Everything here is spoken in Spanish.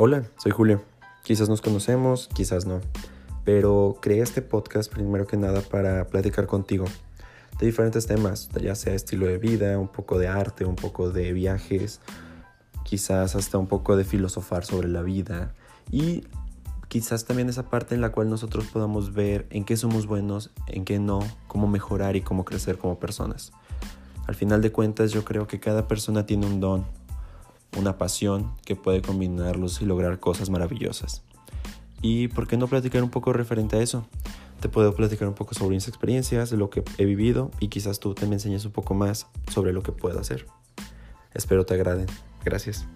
Hola, soy Julio. Quizás nos conocemos, quizás no, pero creé este podcast primero que nada para platicar contigo de diferentes temas, ya sea estilo de vida, un poco de arte, un poco de viajes, quizás hasta un poco de filosofar sobre la vida y quizás también esa parte en la cual nosotros podamos ver en qué somos buenos, en qué no, cómo mejorar y cómo crecer como personas. Al final de cuentas yo creo que cada persona tiene un don, una pasión que puede combinarlos y lograr cosas maravillosas. ¿Y por qué no platicar un poco referente a eso? Te puedo platicar un poco sobre mis experiencias, lo que he vivido y quizás tú te me enseñes un poco más sobre lo que puedo hacer. Espero te agraden. Gracias.